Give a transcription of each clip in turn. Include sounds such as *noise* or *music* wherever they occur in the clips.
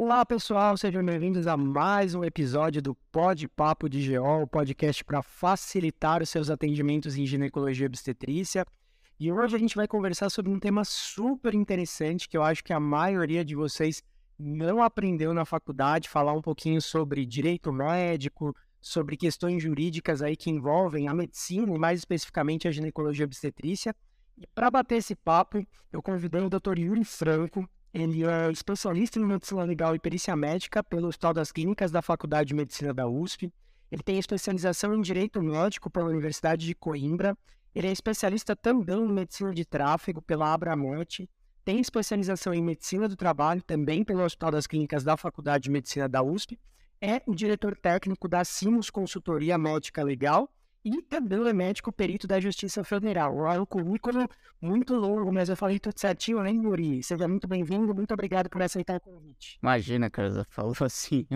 Olá pessoal, sejam bem-vindos a mais um episódio do Pod Papo de GO, o podcast para facilitar os seus atendimentos em ginecologia e obstetrícia. E hoje a gente vai conversar sobre um tema super interessante que eu acho que a maioria de vocês não aprendeu na faculdade, falar um pouquinho sobre direito médico, sobre questões jurídicas aí que envolvem a medicina e mais especificamente a ginecologia e obstetrícia. E para bater esse papo, eu convidei o Dr. Yuri Franco. Ele é especialista em medicina legal e perícia médica pelo Hospital das Clínicas da Faculdade de Medicina da USP. Ele tem especialização em Direito Médico pela Universidade de Coimbra. Ele é especialista também em Medicina de Tráfego pela Abramonte. Tem especialização em Medicina do Trabalho também pelo Hospital das Clínicas da Faculdade de Medicina da USP. É o diretor técnico da Simos Consultoria Médica Legal e também é médico perito da Justiça Federal. É um currículo muito longo, mas eu falei tudo certinho, né, Yuri? Seja muito bem-vindo, muito obrigado por aceitar o convite. Imagina, cara, você falou *laughs* assim.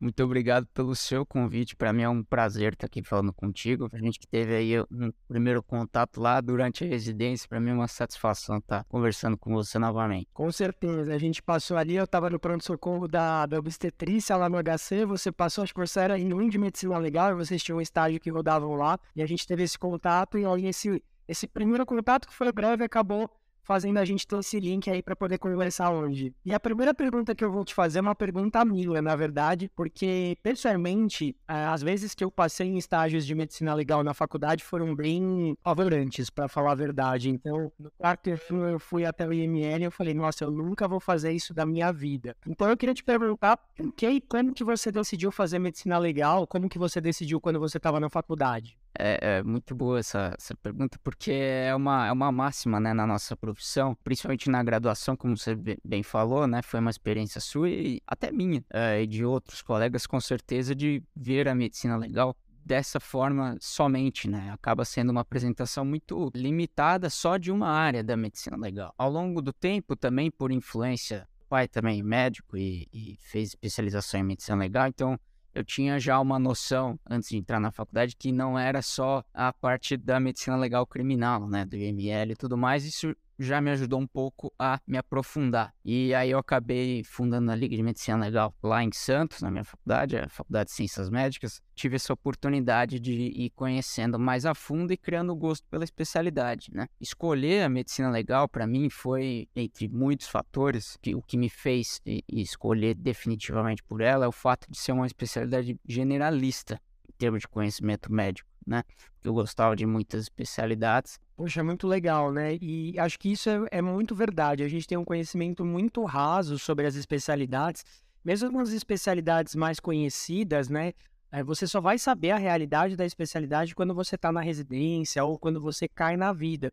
Muito obrigado pelo seu convite. Para mim é um prazer estar aqui falando contigo. A gente que teve aí um primeiro contato lá durante a residência, para mim é uma satisfação estar conversando com você novamente. Com certeza. A gente passou ali, eu estava no pronto-socorro da, da obstetrícia lá no HC, você passou, acho que você era em um de medicina legal, vocês tinham um estágio que rodavam lá. E a gente teve esse contato e aí esse, esse primeiro contato que foi breve acabou fazendo a gente ter esse link aí para poder conversar hoje. E a primeira pergunta que eu vou te fazer é uma pergunta minha, na verdade, porque pessoalmente, as vezes que eu passei em estágios de medicina legal na faculdade foram bem favorantes, para falar a verdade. Então, no quarto ano eu fui até o IML e eu falei, nossa, eu nunca vou fazer isso da minha vida. Então eu queria te perguntar, que e quando que você decidiu fazer medicina legal? Como que você decidiu quando você estava na faculdade? É, é, muito boa essa, essa pergunta, porque é uma, é uma máxima né, na nossa profissão, principalmente na graduação, como você bem falou, né? Foi uma experiência sua e até minha, é, e de outros colegas, com certeza, de ver a medicina legal dessa forma somente, né? Acaba sendo uma apresentação muito limitada só de uma área da medicina legal. Ao longo do tempo, também por influência, pai também médico e, e fez especialização em medicina legal, então eu tinha já uma noção, antes de entrar na faculdade, que não era só a parte da medicina legal criminal, né, do IML e tudo mais, isso já me ajudou um pouco a me aprofundar. E aí eu acabei fundando a Liga de Medicina Legal lá em Santos, na minha faculdade, a Faculdade de Ciências Médicas. Tive essa oportunidade de ir conhecendo mais a fundo e criando gosto pela especialidade, né? Escolher a medicina legal para mim foi entre muitos fatores que o que me fez escolher definitivamente por ela é o fato de ser uma especialidade generalista termos de conhecimento médico né? Eu gostava de muitas especialidades. Poxa, muito legal, né? E acho que isso é, é muito verdade. A gente tem um conhecimento muito raso sobre as especialidades, mesmo as especialidades mais conhecidas, né? É, você só vai saber a realidade da especialidade quando você está na residência ou quando você cai na vida.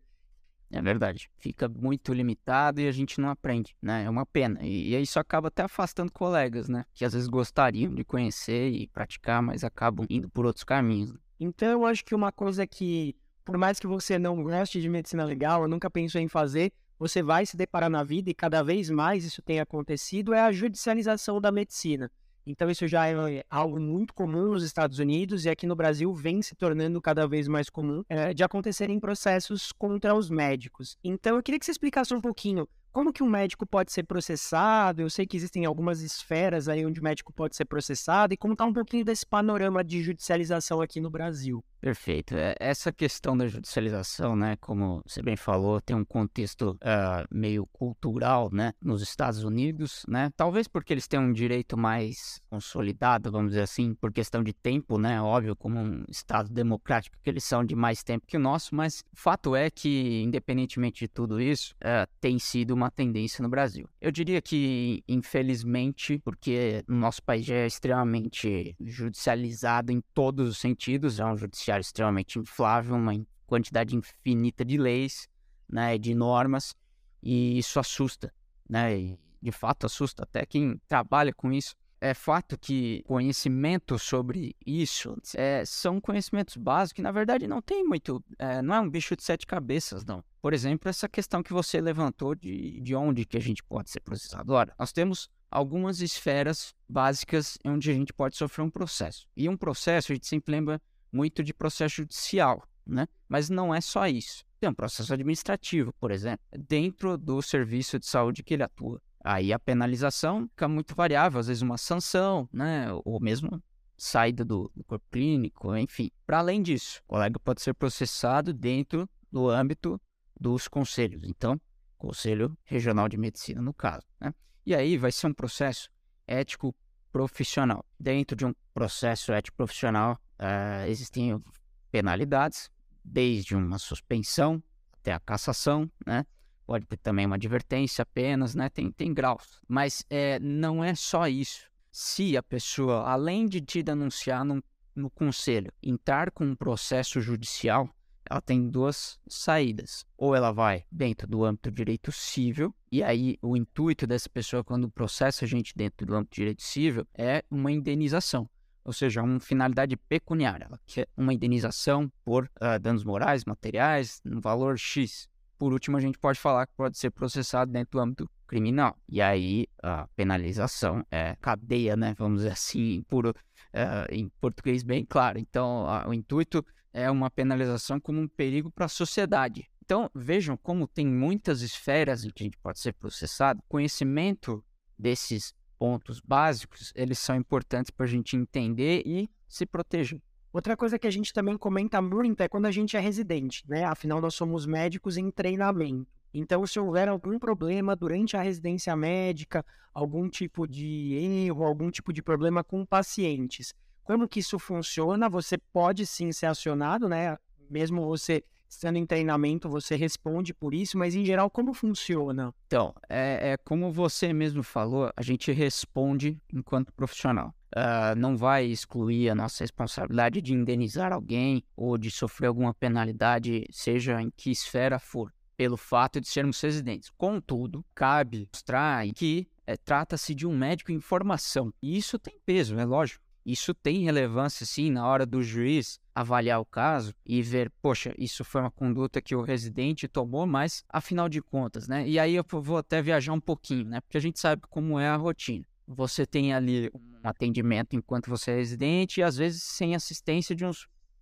É verdade. Fica muito limitado e a gente não aprende, né? É uma pena. E, e isso acaba até afastando colegas, né? Que às vezes gostariam de conhecer e praticar, mas acabam indo por outros caminhos. Né? Então, eu acho que uma coisa que, por mais que você não goste de medicina legal, ou nunca pensou em fazer, você vai se deparar na vida, e cada vez mais isso tem acontecido, é a judicialização da medicina. Então, isso já é algo muito comum nos Estados Unidos e aqui no Brasil vem se tornando cada vez mais comum é, de acontecerem processos contra os médicos. Então, eu queria que você explicasse um pouquinho como que um médico pode ser processado? Eu sei que existem algumas esferas aí onde o médico pode ser processado e como está um pouquinho desse panorama de judicialização aqui no Brasil. Perfeito. É, essa questão da judicialização, né, como você bem falou, tem um contexto uh, meio cultural, né, nos Estados Unidos, né, talvez porque eles têm um direito mais consolidado, vamos dizer assim, por questão de tempo, né, óbvio, como um Estado democrático que eles são de mais tempo que o nosso, mas o fato é que, independentemente de tudo isso, uh, tem sido uma tendência no Brasil. Eu diria que, infelizmente, porque o nosso país já é extremamente judicializado em todos os sentidos, é um judiciário judiciário extremamente inflável, uma quantidade infinita de leis, né, de normas, e isso assusta, né, e de fato assusta até quem trabalha com isso. É fato que conhecimento sobre isso é, são conhecimentos básicos que, na verdade, não tem muito. É, não é um bicho de sete cabeças, não. Por exemplo, essa questão que você levantou de, de onde que a gente pode ser processado. Ora, nós temos algumas esferas básicas onde a gente pode sofrer um processo. E um processo, a gente sempre lembra muito de processo judicial, né? Mas não é só isso. Tem um processo administrativo, por exemplo, dentro do serviço de saúde que ele atua. Aí a penalização fica muito variável, às vezes uma sanção, né? Ou mesmo saída do, do corpo clínico, enfim. Para além disso, o colega pode ser processado dentro do âmbito dos conselhos. Então, Conselho Regional de Medicina, no caso. Né? E aí vai ser um processo ético profissional. Dentro de um processo ético profissional, uh, existem penalidades, desde uma suspensão até a cassação, né? Pode ter também uma advertência apenas, né? Tem, tem graus. Mas é, não é só isso. Se a pessoa, além de te denunciar no, no conselho, entrar com um processo judicial, ela tem duas saídas. Ou ela vai dentro do âmbito do direito civil, e aí o intuito dessa pessoa, quando processa a gente dentro do âmbito do direito civil, é uma indenização. Ou seja, uma finalidade pecuniária. Ela quer uma indenização por uh, danos morais, materiais, no valor X. Por último, a gente pode falar que pode ser processado dentro do âmbito criminal. E aí a penalização é cadeia, né? Vamos dizer assim, uh, em português bem claro. Então, uh, o intuito é uma penalização como um perigo para a sociedade. Então, vejam como tem muitas esferas em que a gente pode ser processado. Conhecimento desses pontos básicos, eles são importantes para a gente entender e se proteger. Outra coisa que a gente também comenta muito é quando a gente é residente, né? Afinal, nós somos médicos em treinamento. Então, se houver algum problema durante a residência médica, algum tipo de erro, algum tipo de problema com pacientes, como que isso funciona? Você pode sim ser acionado, né? Mesmo você estando em treinamento, você responde por isso, mas em geral, como funciona? Então, é, é como você mesmo falou, a gente responde enquanto profissional. Uh, não vai excluir a nossa responsabilidade de indenizar alguém ou de sofrer alguma penalidade, seja em que esfera for, pelo fato de sermos residentes. Contudo, cabe mostrar que é, trata-se de um médico em formação. E isso tem peso, é lógico. Isso tem relevância, sim, na hora do juiz avaliar o caso e ver, poxa, isso foi uma conduta que o residente tomou, mas afinal de contas, né? E aí eu vou até viajar um pouquinho, né? Porque a gente sabe como é a rotina. Você tem ali um atendimento enquanto você é residente e às vezes sem assistência de um,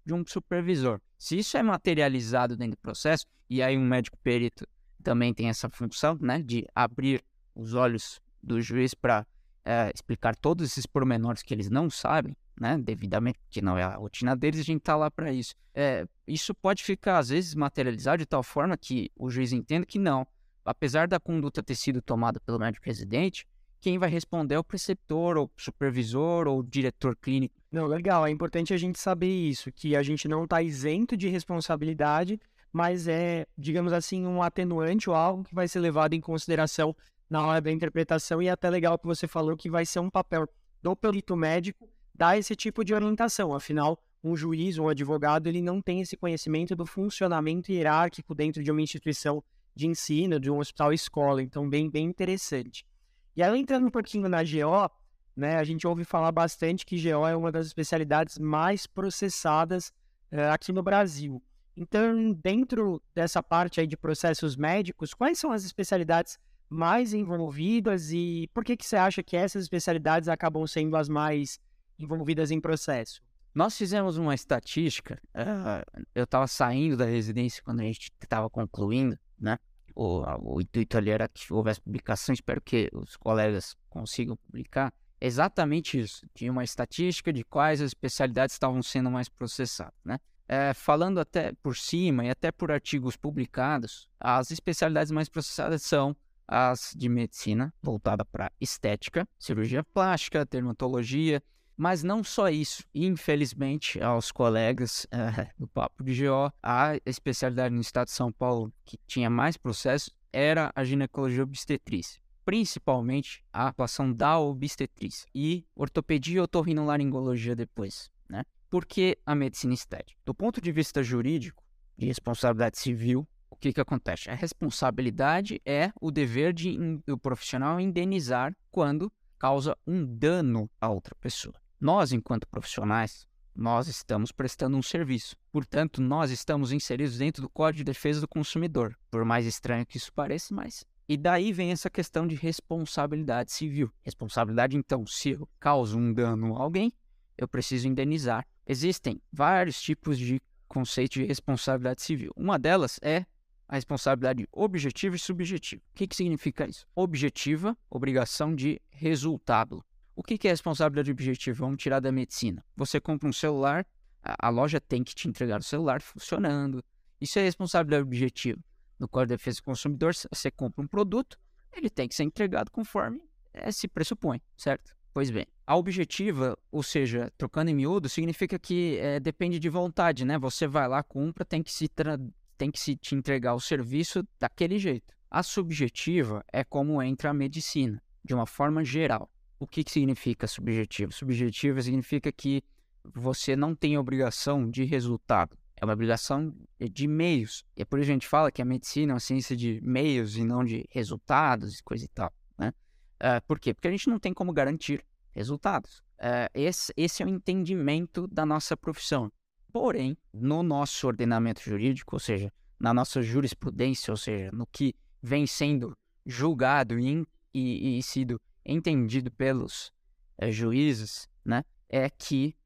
de um supervisor. Se isso é materializado dentro do processo, e aí um médico perito também tem essa função, né, de abrir os olhos do juiz para é, explicar todos esses pormenores que eles não sabem, né, devidamente, que não é a rotina deles, a gente tá lá para isso. É, isso pode ficar, às vezes, materializado de tal forma que o juiz entenda que não. Apesar da conduta ter sido tomada pelo médico residente, quem vai responder é o preceptor, ou supervisor, ou diretor clínico. Não, legal. É importante a gente saber isso, que a gente não está isento de responsabilidade, mas é, digamos assim, um atenuante ou algo que vai ser levado em consideração na hora da interpretação e é até legal que você falou que vai ser um papel do perito médico dar esse tipo de orientação. Afinal, um juiz um advogado ele não tem esse conhecimento do funcionamento hierárquico dentro de uma instituição de ensino, de um hospital escola. Então, bem, bem interessante. E aí, entrando um pouquinho na GO, né, a gente ouve falar bastante que GO é uma das especialidades mais processadas uh, aqui no Brasil. Então, dentro dessa parte aí de processos médicos, quais são as especialidades mais envolvidas e por que, que você acha que essas especialidades acabam sendo as mais envolvidas em processo? Nós fizemos uma estatística, uh, eu estava saindo da residência quando a gente estava concluindo, né? O, o intuito ali era que houvesse publicação, espero que os colegas consigam publicar. Exatamente isso. Tinha uma estatística de quais as especialidades estavam sendo mais processadas, né? É, falando até por cima e até por artigos publicados, as especialidades mais processadas são as de medicina, voltada para estética, cirurgia plástica, dermatologia, mas não só isso. Infelizmente, aos colegas é, *laughs* do Papo de GO, a especialidade no estado de São Paulo que tinha mais processos era a ginecologia obstetrícia. Principalmente a atuação da obstetrícia e ortopedia e otorrinolaringologia depois, né? Porque a medicina estética. Do ponto de vista jurídico, de responsabilidade civil, o que, que acontece? A responsabilidade é o dever de o profissional indenizar quando causa um dano a outra pessoa. Nós, enquanto profissionais, nós estamos prestando um serviço. Portanto, nós estamos inseridos dentro do Código de Defesa do Consumidor. Por mais estranho que isso pareça, mas. E daí vem essa questão de responsabilidade civil. Responsabilidade, então, se eu causo um dano a alguém, eu preciso indenizar. Existem vários tipos de conceitos de responsabilidade civil. Uma delas é a responsabilidade objetiva e subjetiva. O que, que significa isso? Objetiva, obrigação de resultado. O que, que é responsabilidade objetiva? Vamos tirar da medicina. Você compra um celular, a, a loja tem que te entregar o celular funcionando. Isso é responsabilidade objetiva. No Código de Defesa do Consumidor, você compra um produto, ele tem que ser entregado conforme é, se pressupõe, certo? Pois bem, a objetiva, ou seja, trocando em miúdo, significa que é, depende de vontade, né? Você vai lá, compra, tem que se tem que se te entregar o serviço daquele jeito. A subjetiva é como entra a medicina, de uma forma geral. O que, que significa subjetivo? Subjetiva significa que você não tem obrigação de resultado. É uma obrigação de meios. E é por isso que a gente fala que a medicina é uma ciência de meios e não de resultados e coisa e tal. Né? Uh, por quê? Porque a gente não tem como garantir resultados. Uh, esse, esse é o entendimento da nossa profissão. Porém, no nosso ordenamento jurídico, ou seja, na nossa jurisprudência, ou seja, no que vem sendo julgado e, e, e sido entendido pelos é, juízes, né, é que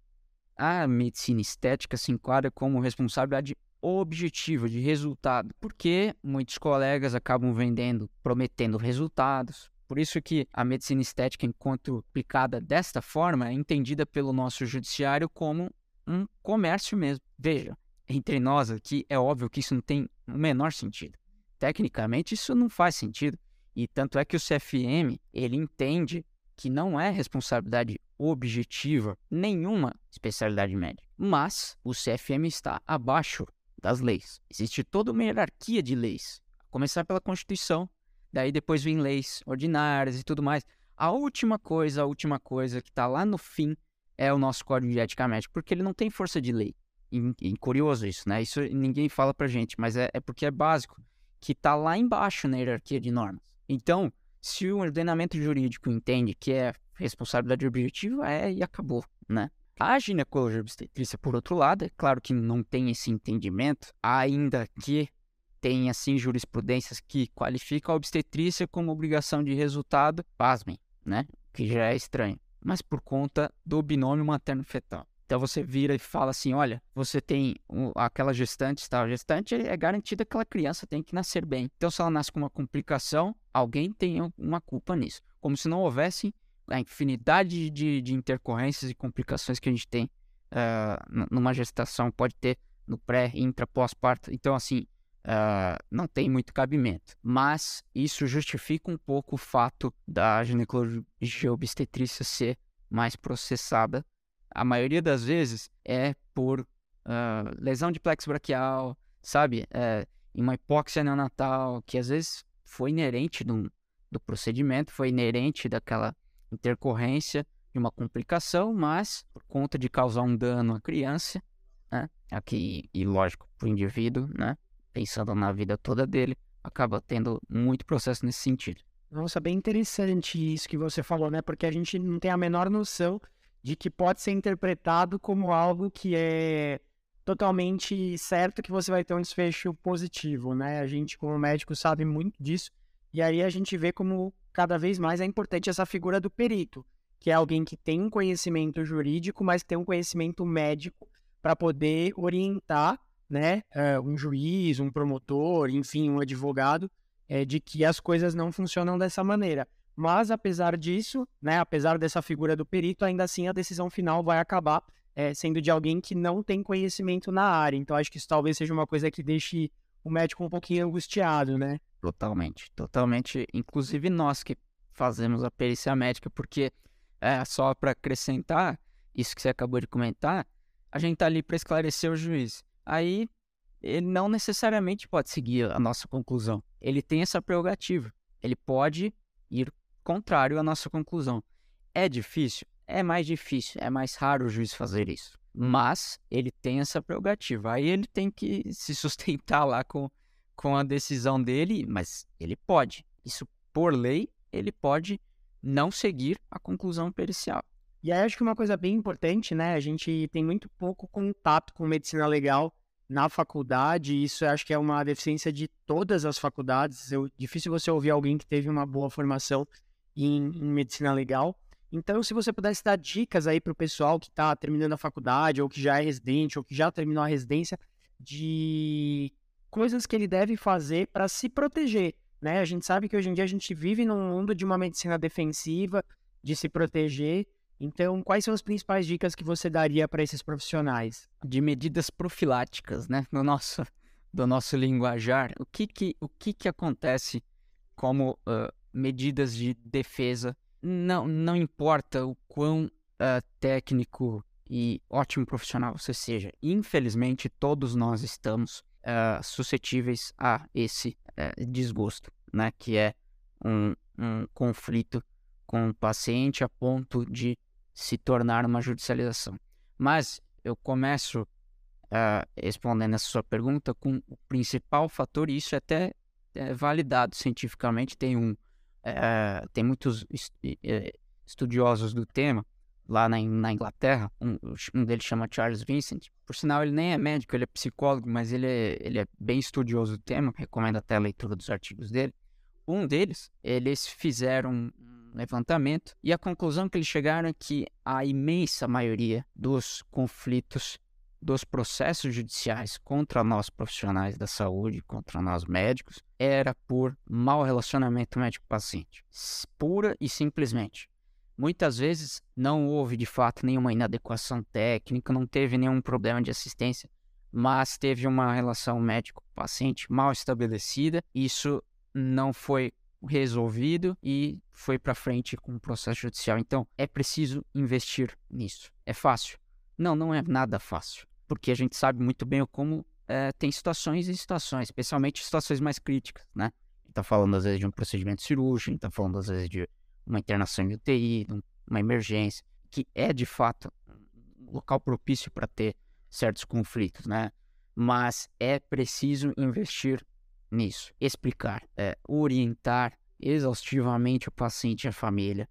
a medicina estética se enquadra como responsabilidade objetiva de resultado, porque muitos colegas acabam vendendo, prometendo resultados. Por isso que a medicina estética, enquanto aplicada desta forma, é entendida pelo nosso judiciário como um comércio mesmo. Veja, entre nós aqui, é óbvio que isso não tem o menor sentido. Tecnicamente, isso não faz sentido. E tanto é que o CFM, ele entende que não é responsabilidade objetiva nenhuma especialidade médica. Mas o CFM está abaixo das leis. Existe toda uma hierarquia de leis. Começar pela Constituição, daí depois vem leis ordinárias e tudo mais. A última coisa, a última coisa que está lá no fim é o nosso código de ética médica, porque ele não tem força de lei. E, e curioso isso, né? Isso ninguém fala pra gente, mas é, é porque é básico, que tá lá embaixo na hierarquia de normas. Então, se o ordenamento jurídico entende que é responsabilidade objetiva, é e acabou, né? A ginecologia obstetrícia, por outro lado, é claro que não tem esse entendimento, ainda que tem, assim, jurisprudências que qualificam a obstetrícia como obrigação de resultado, pasmem, né? Que já é estranho mas por conta do binômio materno-fetal. Então você vira e fala assim: olha, você tem aquela gestante, tal, gestante é garantida que aquela criança tem que nascer bem. Então, se ela nasce com uma complicação, alguém tem uma culpa nisso. Como se não houvesse a infinidade de, de intercorrências e complicações que a gente tem uh, numa gestação, pode ter no pré, intra, pós-parto. Então, assim, Uh, não tem muito cabimento. Mas isso justifica um pouco o fato da ginecologia obstetrícia ser mais processada. A maioria das vezes é por uh, lesão de plexo braquial, sabe? É, uma hipóxia neonatal, que às vezes foi inerente do, do procedimento, foi inerente daquela intercorrência de uma complicação, mas por conta de causar um dano à criança, né? Aqui, e lógico, para o indivíduo, né? Pensando na vida toda dele, acaba tendo muito processo nesse sentido. Nossa, bem interessante isso que você falou, né? Porque a gente não tem a menor noção de que pode ser interpretado como algo que é totalmente certo que você vai ter um desfecho positivo, né? A gente, como médico, sabe muito disso. E aí a gente vê como cada vez mais é importante essa figura do perito, que é alguém que tem um conhecimento jurídico, mas tem um conhecimento médico para poder orientar né, uh, um juiz, um promotor, enfim, um advogado, é, de que as coisas não funcionam dessa maneira. Mas, apesar disso, né, apesar dessa figura do perito, ainda assim a decisão final vai acabar é, sendo de alguém que não tem conhecimento na área. Então, acho que isso talvez seja uma coisa que deixe o médico um pouquinho angustiado, né? Totalmente, totalmente. Inclusive nós que fazemos a perícia médica, porque é, só para acrescentar isso que você acabou de comentar, a gente tá ali para esclarecer o juiz aí ele não necessariamente pode seguir a nossa conclusão. Ele tem essa prerrogativa. Ele pode ir contrário à nossa conclusão. É difícil? É mais difícil, é mais raro o juiz fazer isso. Mas ele tem essa prerrogativa. Aí ele tem que *laughs* se sustentar lá com, com a decisão dele, mas ele pode. Isso, por lei, ele pode não seguir a conclusão pericial. E aí acho que uma coisa bem importante, né? A gente tem muito pouco contato com medicina legal na faculdade, isso acho que é uma deficiência de todas as faculdades. É difícil você ouvir alguém que teve uma boa formação em, em medicina legal. Então, se você pudesse dar dicas aí para o pessoal que está terminando a faculdade, ou que já é residente, ou que já terminou a residência, de coisas que ele deve fazer para se proteger. Né? A gente sabe que hoje em dia a gente vive num mundo de uma medicina defensiva, de se proteger. Então, quais são as principais dicas que você daria para esses profissionais? De medidas profiláticas, né? No nosso, *laughs* do nosso linguajar, o que que, o que, que acontece como uh, medidas de defesa? Não, não importa o quão uh, técnico e ótimo profissional você seja. Infelizmente, todos nós estamos uh, suscetíveis a esse desgosto, né? Que é um, um conflito com o paciente a ponto de se tornar uma judicialização. Mas eu começo uh, respondendo essa sua pergunta com o principal fator, e isso é até é validado cientificamente, tem um uh, tem muitos estudiosos do tema lá na, na Inglaterra, um, um, deles chama Charles Vincent, por sinal ele nem é médico, ele é psicólogo, mas ele é, ele é bem estudioso do tema, recomendo até a leitura dos artigos dele. Um deles, eles fizeram levantamento e a conclusão que eles chegaram é que a imensa maioria dos conflitos dos processos judiciais contra nós profissionais da saúde, contra nós médicos, era por mau relacionamento médico-paciente. Pura e simplesmente. Muitas vezes não houve de fato nenhuma inadequação técnica, não teve nenhum problema de assistência, mas teve uma relação médico-paciente mal estabelecida. Isso não foi resolvido e foi para frente com o processo judicial. Então, é preciso investir nisso. É fácil? Não, não é nada fácil porque a gente sabe muito bem como é, tem situações e situações, especialmente situações mais críticas, né? A gente tá falando às vezes de um procedimento cirúrgico, a gente tá falando às vezes de uma internação em UTI, uma emergência, que é de fato um local propício para ter certos conflitos, né? Mas é preciso investir nisso, explicar, é, orientar exaustivamente o paciente e a família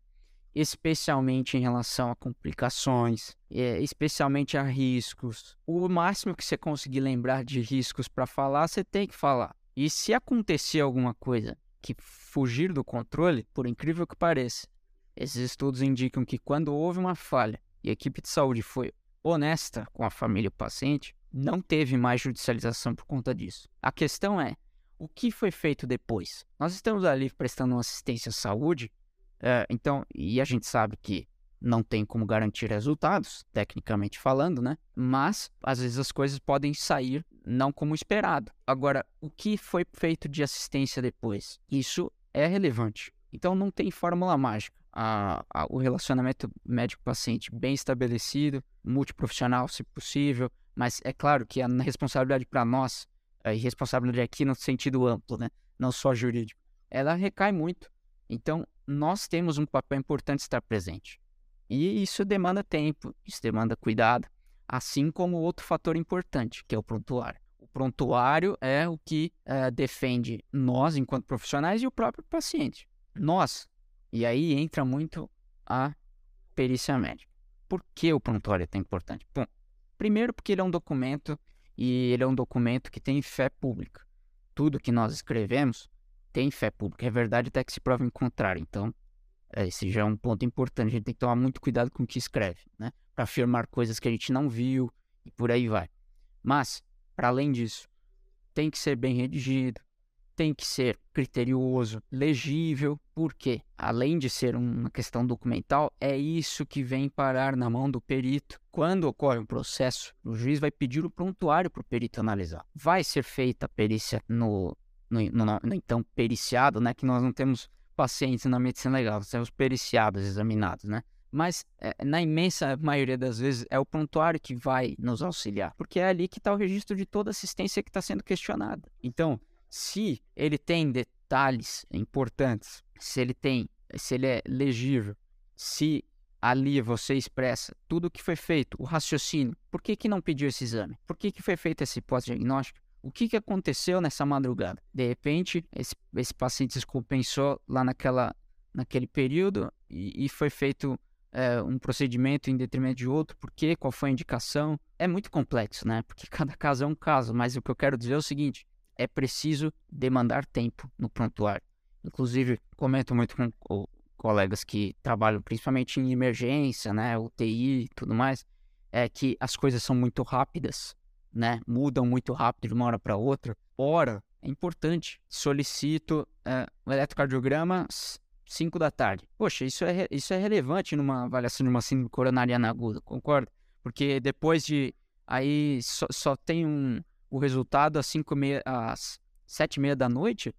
especialmente em relação a complicações, é, especialmente a riscos. O máximo que você conseguir lembrar de riscos para falar, você tem que falar. E se acontecer alguma coisa que fugir do controle, por incrível que pareça, esses estudos indicam que quando houve uma falha e a equipe de saúde foi honesta com a família e o paciente, não teve mais judicialização por conta disso. A questão é, o que foi feito depois? Nós estamos ali prestando uma assistência à saúde é, então, e a gente sabe que não tem como garantir resultados, tecnicamente falando, né? Mas às vezes as coisas podem sair não como esperado. Agora, o que foi feito de assistência depois? Isso é relevante. Então não tem fórmula mágica. A, a, o relacionamento médico-paciente bem estabelecido, multiprofissional, se possível, mas é claro que a responsabilidade para nós, e responsabilidade aqui no sentido amplo, né? Não só jurídico, ela recai muito. Então, nós temos um papel importante estar presente. E isso demanda tempo, isso demanda cuidado, assim como outro fator importante, que é o prontuário. O prontuário é o que é, defende nós, enquanto profissionais, e o próprio paciente. Nós. E aí entra muito a perícia médica. Por que o prontuário é tão importante? Bom, primeiro porque ele é um documento e ele é um documento que tem fé pública. Tudo que nós escrevemos tem fé pública. É verdade até que se prova em contrário. Então, é, esse já é um ponto importante. A gente tem que tomar muito cuidado com o que escreve, né? Para afirmar coisas que a gente não viu e por aí vai. Mas, para além disso, tem que ser bem redigido, tem que ser criterioso, legível, porque, além de ser uma questão documental, é isso que vem parar na mão do perito. Quando ocorre um processo, o juiz vai pedir o prontuário para o perito analisar. Vai ser feita a perícia no no, no, no, então periciado, né? Que nós não temos pacientes na medicina legal, nós temos periciados, examinados, né? Mas é, na imensa maioria das vezes é o prontuário que vai nos auxiliar, porque é ali que está o registro de toda assistência que está sendo questionada. Então, se ele tem detalhes importantes, se ele tem, se ele é legível, se ali você expressa tudo o que foi feito, o raciocínio, por que, que não pediu esse exame? Por que, que foi feito esse pós-diagnóstico? O que, que aconteceu nessa madrugada? De repente, esse, esse paciente se compensou lá naquela, naquele período e, e foi feito é, um procedimento em detrimento de outro, por quê? Qual foi a indicação? É muito complexo, né? Porque *laughs* cada caso é um caso, mas o que eu quero dizer é o seguinte: é preciso demandar tempo no prontuário. Inclusive, comento muito com colegas que trabalham principalmente em emergência, né? UTI e tudo mais, é que as coisas são muito rápidas né? Mudam muito rápido de uma hora para outra. Hora é importante. Solicito é, o eletrocardiograma 5 da tarde. Poxa, isso é, isso é relevante numa avaliação de uma síndrome coronariana aguda, concorda? Porque depois de. Aí só, só tem um, o resultado às, cinco meia, às 7 e meia da noite.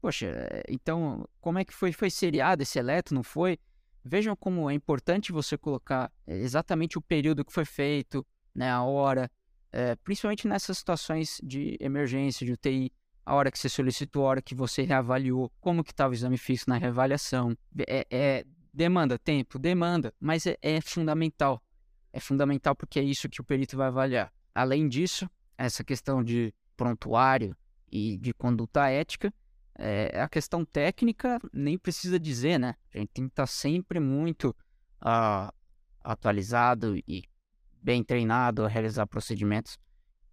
Poxa, então como é que foi? Foi seriado esse eletro, não foi? Vejam como é importante você colocar exatamente o período que foi feito, né, a hora, é, principalmente nessas situações de emergência, de UTI, a hora que você solicitou, a hora que você reavaliou, como que estava o exame físico na reavaliação. É, é, demanda tempo? Demanda, mas é, é fundamental. É fundamental porque é isso que o perito vai avaliar. Além disso, essa questão de prontuário e de conduta ética, é, a questão técnica nem precisa dizer, né? A gente tem que estar tá sempre muito uh, atualizado e bem treinado a realizar procedimentos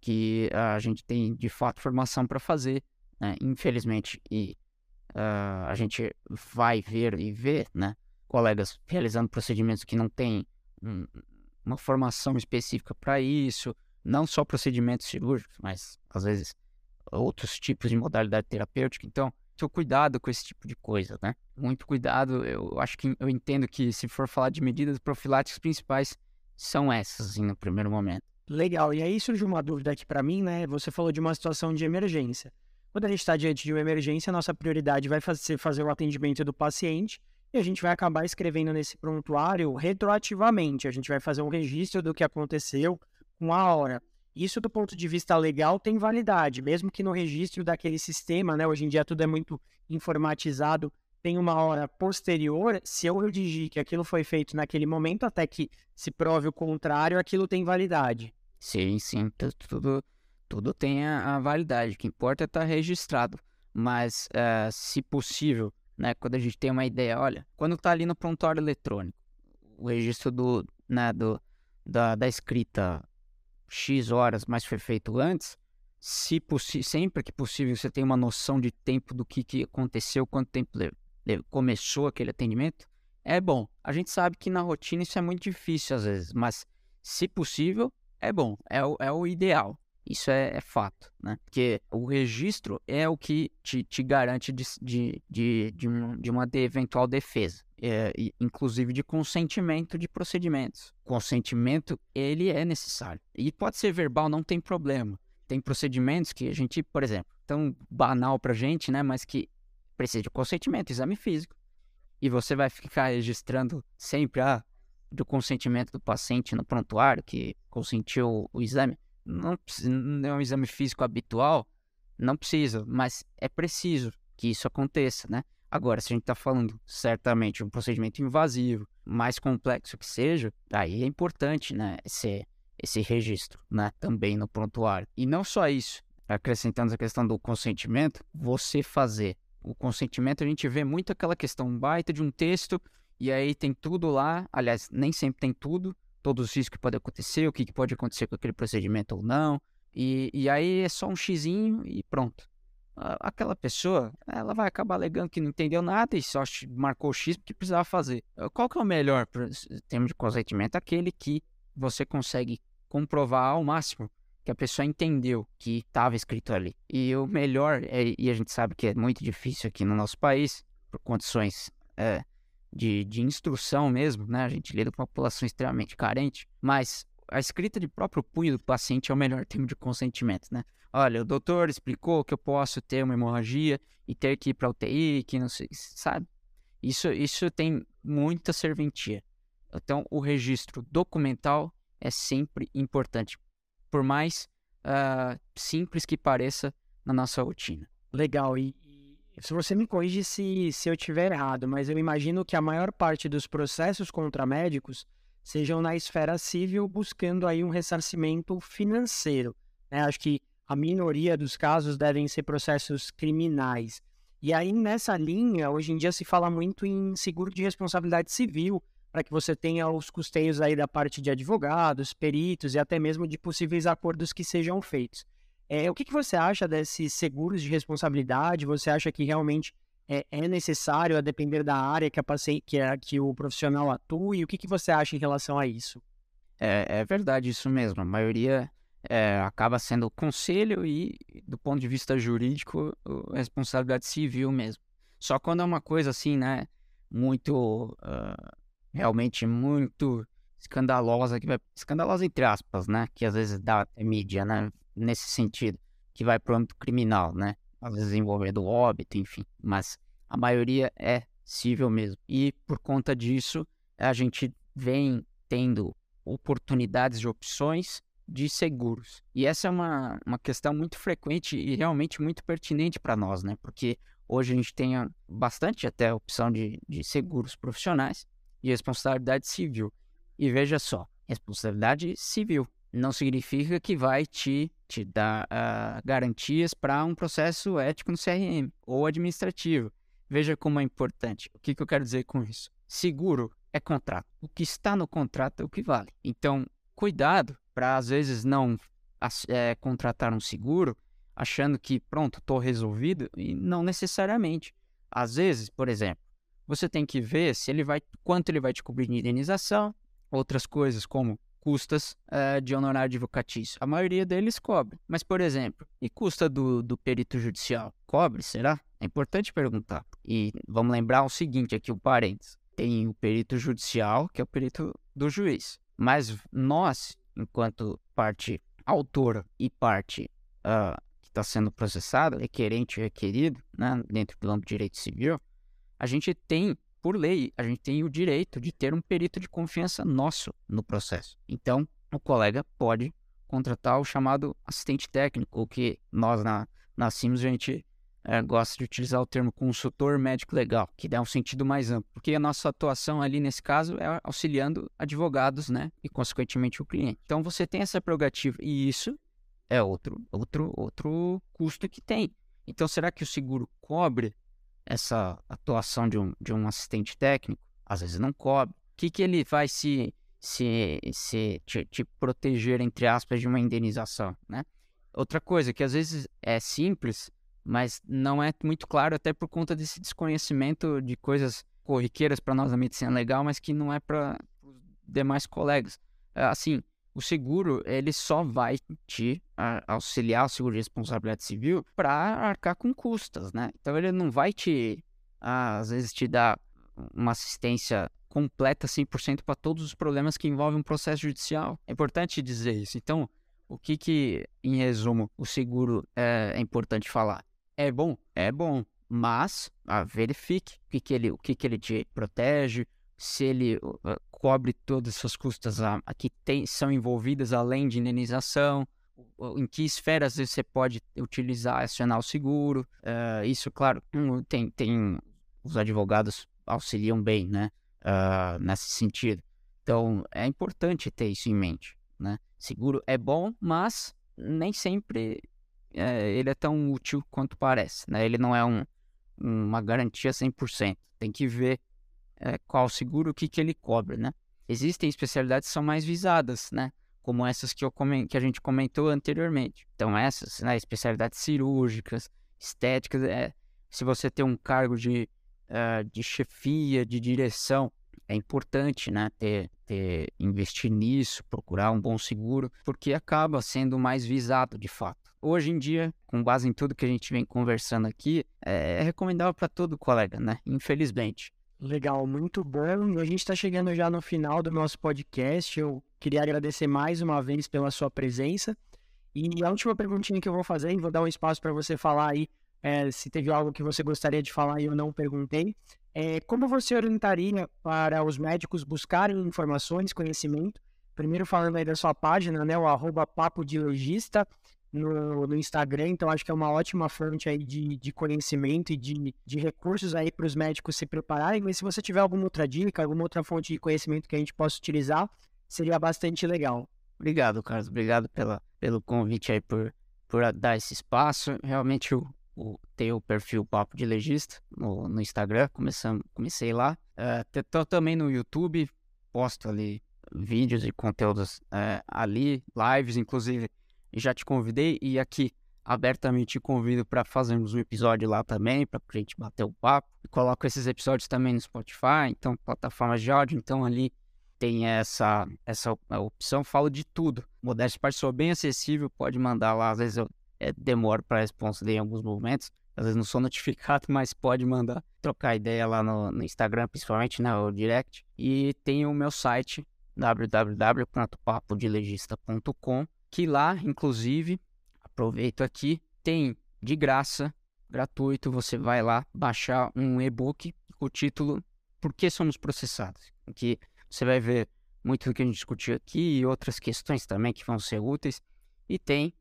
que a gente tem de fato formação para fazer, né? Infelizmente, e uh, a gente vai ver e ver, né? Colegas realizando procedimentos que não têm um, uma formação específica para isso, não só procedimentos cirúrgicos, mas às vezes outros tipos de modalidade terapêutica. Então, muito cuidado com esse tipo de coisa, né? Muito cuidado. Eu acho que eu entendo que se for falar de medidas profiláticas principais, são essas, assim, no primeiro momento. Legal. E aí surge uma dúvida aqui para mim, né? Você falou de uma situação de emergência. Quando a gente está diante de uma emergência, a nossa prioridade vai ser fazer o atendimento do paciente e a gente vai acabar escrevendo nesse prontuário retroativamente. A gente vai fazer um registro do que aconteceu com a hora. Isso, do ponto de vista legal, tem validade, mesmo que no registro daquele sistema, né? Hoje em dia tudo é muito informatizado, tem uma hora posterior. Se eu redigir que aquilo foi feito naquele momento, até que se prove o contrário, aquilo tem validade. Sim, sim, tudo, tudo tem a, a validade. O que importa é estar tá registrado. Mas, uh, se possível, né, quando a gente tem uma ideia, olha, quando está ali no prontuário eletrônico, o registro do, né, do, da, da escrita X horas, mas foi feito antes, se sempre que possível você tem uma noção de tempo do que, que aconteceu, quanto tempo começou aquele atendimento, é bom. A gente sabe que na rotina isso é muito difícil às vezes, mas se possível, é bom, é o, é o ideal. Isso é, é, fato, né? Porque o registro é o que te, te garante de, de, de, de, um, de uma de eventual defesa, é, inclusive de consentimento de procedimentos. Consentimento, ele é necessário. E pode ser verbal, não tem problema. Tem procedimentos que a gente, por exemplo, tão banal pra gente, né? Mas que precisa de consentimento, exame físico. E você vai ficar registrando sempre, ah, do consentimento do paciente no prontuário, que consentiu o exame não, não é um exame físico habitual, não precisa, mas é preciso que isso aconteça, né? Agora, se a gente está falando certamente um procedimento invasivo, mais complexo que seja, aí é importante, né, esse, esse registro, né, também no prontuário. E não só isso, acrescentando a questão do consentimento, você fazer o consentimento, a gente vê muito aquela questão baita de um texto, e aí tem tudo lá, aliás, nem sempre tem tudo, todos os riscos que podem acontecer, o que, que pode acontecer com aquele procedimento ou não. E, e aí é só um xizinho e pronto. Aquela pessoa, ela vai acabar alegando que não entendeu nada e só marcou X porque precisava fazer. Qual que é o melhor termo de consentimento? Aquele que você consegue comprovar ao máximo que a pessoa entendeu que estava escrito ali. E o melhor, é, e a gente sabe que é muito difícil aqui no nosso país, por condições é, de, de instrução mesmo, né? A gente lida com uma população extremamente carente, mas a escrita de próprio punho do paciente é o melhor termo de consentimento, né? Olha, o doutor explicou que eu posso ter uma hemorragia e ter que ir para UTI, que não sei, sabe? Isso, isso tem muita serventia. Então, o registro documental é sempre importante, por mais uh, simples que pareça na nossa rotina. Legal. E, se você me corrige se, se eu estiver errado, mas eu imagino que a maior parte dos processos contra médicos sejam na esfera civil buscando aí um ressarcimento financeiro. Né? Acho que a minoria dos casos devem ser processos criminais. E aí, nessa linha, hoje em dia se fala muito em seguro de responsabilidade civil, para que você tenha os custeios aí da parte de advogados, peritos e até mesmo de possíveis acordos que sejam feitos. É, o que, que você acha desses seguros de responsabilidade? Você acha que realmente é, é necessário, a depender da área que, a que, a, que o profissional atue? O que, que você acha em relação a isso? É, é verdade isso mesmo. A maioria é, acaba sendo o conselho e, do ponto de vista jurídico, a responsabilidade civil mesmo. Só quando é uma coisa assim, né, muito, uh, realmente muito escandalosa, que vai, escandalosa entre aspas, né, que às vezes dá mídia, né, nesse sentido, que vai para o âmbito criminal, né, às vezes envolvendo óbito, enfim, mas a maioria é civil mesmo. E por conta disso, a gente vem tendo oportunidades de opções de seguros. E essa é uma, uma questão muito frequente e realmente muito pertinente para nós, né? Porque hoje a gente tem bastante até opção de, de seguros profissionais e responsabilidade civil. E veja só, responsabilidade civil não significa que vai te, te dar uh, garantias para um processo ético no CRM ou administrativo. Veja como é importante. O que, que eu quero dizer com isso? Seguro é contrato. O que está no contrato é o que vale. Então, cuidado para às vezes não é, contratar um seguro achando que pronto, estou resolvido e não necessariamente. Às vezes, por exemplo, você tem que ver se ele vai, quanto ele vai te cobrir de indenização, outras coisas como custas é, de honorário advocatício. A maioria deles cobre. Mas, por exemplo, e custa do, do perito judicial? Cobre, será? É importante perguntar. E vamos lembrar o seguinte aqui, o parênteses. Tem o perito judicial, que é o perito do juiz. Mas nós, enquanto parte autora e parte uh, que está sendo processada, requerente e requerido, né, dentro do âmbito de direito civil, a gente tem, por lei, a gente tem o direito de ter um perito de confiança nosso no processo. Então, o colega pode contratar o chamado assistente técnico, o que nós na, na Sims a gente é, gosta de utilizar o termo consultor médico legal, que dá um sentido mais amplo, porque a nossa atuação ali nesse caso é auxiliando advogados, né, e consequentemente o cliente. Então você tem essa prerrogativa e isso é outro outro outro custo que tem. Então será que o seguro cobre essa atuação de um, de um assistente técnico? Às vezes não cobre. O que, que ele vai se, se, se te, te proteger entre aspas de uma indenização, né? Outra coisa que às vezes é simples, mas não é muito claro, até por conta desse desconhecimento de coisas corriqueiras para nós da medicina legal, mas que não é para os demais colegas. É, assim, o seguro ele só vai te auxiliar, o seguro de responsabilidade civil, para arcar com custas, né? Então ele não vai te, às vezes, te dar uma assistência completa 100% para todos os problemas que envolvem um processo judicial. É importante dizer isso. Então, o que que, em resumo, o seguro é, é importante falar? É bom? É bom. Mas ah, verifique o que, que, ele, o que, que ele te protege, se ele uh, cobre todas essas custas uh, que tem, são envolvidas além de indenização, em que esferas você pode utilizar, acionar o seguro. Uh, isso, claro, tem, tem os advogados auxiliam bem, né? Uh, nesse sentido. Então, é importante ter isso em mente, né? Seguro é bom, mas nem sempre é, ele é tão útil quanto parece, né? Ele não é um, uma garantia 100%. Tem que ver é, qual seguro, o que, que ele cobre, né? Existem especialidades que são mais visadas, né? Como essas que, eu que a gente comentou anteriormente. Então, essas, né? Especialidades cirúrgicas, estéticas, é, se você tem um cargo de, uh, de chefia, de direção, é importante, né, ter, ter, investir nisso, procurar um bom seguro, porque acaba sendo mais visado de fato. Hoje em dia, com base em tudo que a gente vem conversando aqui, é, é recomendável para todo colega, né? Infelizmente. Legal, muito bom. A gente está chegando já no final do nosso podcast. Eu queria agradecer mais uma vez pela sua presença. E a última perguntinha que eu vou fazer, e vou dar um espaço para você falar aí é, se teve algo que você gostaria de falar e eu não perguntei. É, como você orientaria para os médicos buscarem informações, conhecimento? Primeiro falando aí da sua página, né, o arroba papo de logista no, no, Instagram, então acho que é uma ótima fonte aí de, de conhecimento e de, de recursos aí para os médicos se prepararem, mas se você tiver alguma outra dica, alguma outra fonte de conhecimento que a gente possa utilizar, seria bastante legal. Obrigado, Carlos, obrigado pela, pelo convite aí por, por dar esse espaço. Realmente o, o, ter o perfil Papo de Legista no, no Instagram, começando, comecei lá. Uh, também no YouTube, posto ali vídeos e conteúdos uh, ali, lives, inclusive já te convidei e aqui abertamente te convido para fazermos um episódio lá também, para a gente bater o papo. coloco esses episódios também no Spotify, então plataformas de áudio, então ali tem essa, essa opção, falo de tudo. Modéstia parte, sou bem acessível, pode mandar lá. Às vezes eu é, demoro para responder em alguns momentos. Às vezes não sou notificado, *laughs* mas pode mandar trocar ideia lá no, no Instagram, principalmente, né, o direct. E tem o meu site, www.papodelegista.com, que lá, inclusive, aproveito aqui, tem de graça, gratuito, você vai lá baixar um e-book com o título Por que somos processados? Que você vai ver muito do que a gente discutiu aqui e outras questões também que vão ser úteis. E tem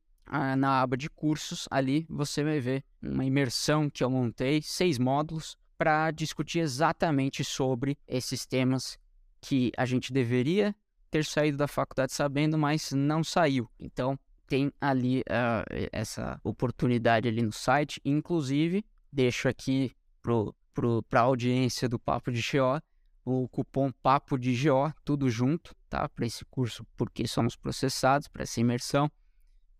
na aba de cursos ali você vai ver uma imersão que eu montei, seis módulos, para discutir exatamente sobre esses temas que a gente deveria ter saído da faculdade sabendo, mas não saiu. Então tem ali uh, essa oportunidade ali no site. Inclusive, deixo aqui para a audiência do Papo de GO o cupom Papo de GO, tudo junto, tá? Para esse curso, porque somos processados, para essa imersão,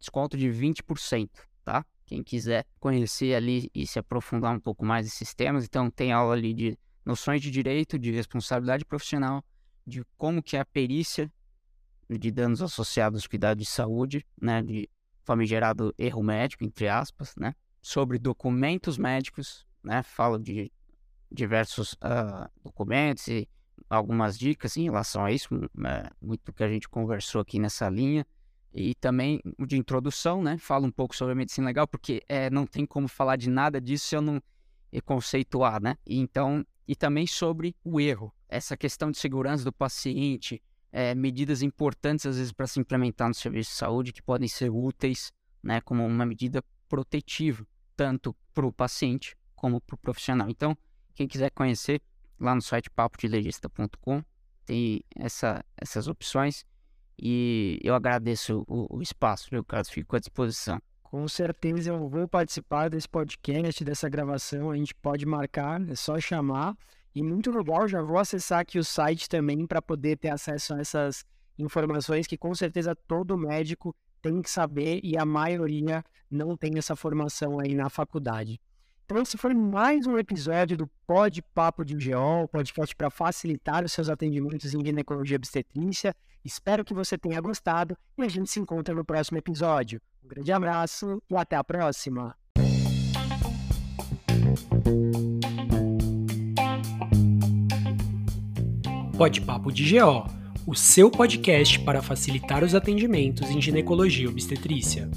desconto de 20%, tá? Quem quiser conhecer ali e se aprofundar um pouco mais nesses temas, então tem aula ali de noções de direito, de responsabilidade profissional, de como que é a perícia de danos associados aos cuidados de saúde, né, de famigerado erro médico, entre aspas, né, sobre documentos médicos, né, falo de diversos uh, documentos e algumas dicas em relação a isso, é, muito que a gente conversou aqui nessa linha. E também de introdução, né? Falo um pouco sobre a medicina legal, porque é, não tem como falar de nada disso se eu não conceituar, né? E então, e também sobre o erro, essa questão de segurança do paciente, é, medidas importantes às vezes para se implementar no serviço de saúde que podem ser úteis, né? Como uma medida protetiva, tanto para o paciente como para o profissional. Então, quem quiser conhecer, lá no site papodelegista.com tem essa, essas opções. E eu agradeço o, o espaço, meu caso, fico à disposição. Com certeza eu vou participar desse podcast, dessa gravação. A gente pode marcar, é só chamar. E muito legal, já vou acessar aqui o site também para poder ter acesso a essas informações que com certeza todo médico tem que saber e a maioria não tem essa formação aí na faculdade. Então, esse foi mais um episódio do Pod Papo de GO, podcast para facilitar os seus atendimentos em ginecologia e obstetrícia. Espero que você tenha gostado e a gente se encontra no próximo episódio. Um grande abraço e até a próxima! Pod Papo de GO, o seu podcast para facilitar os atendimentos em ginecologia e obstetrícia.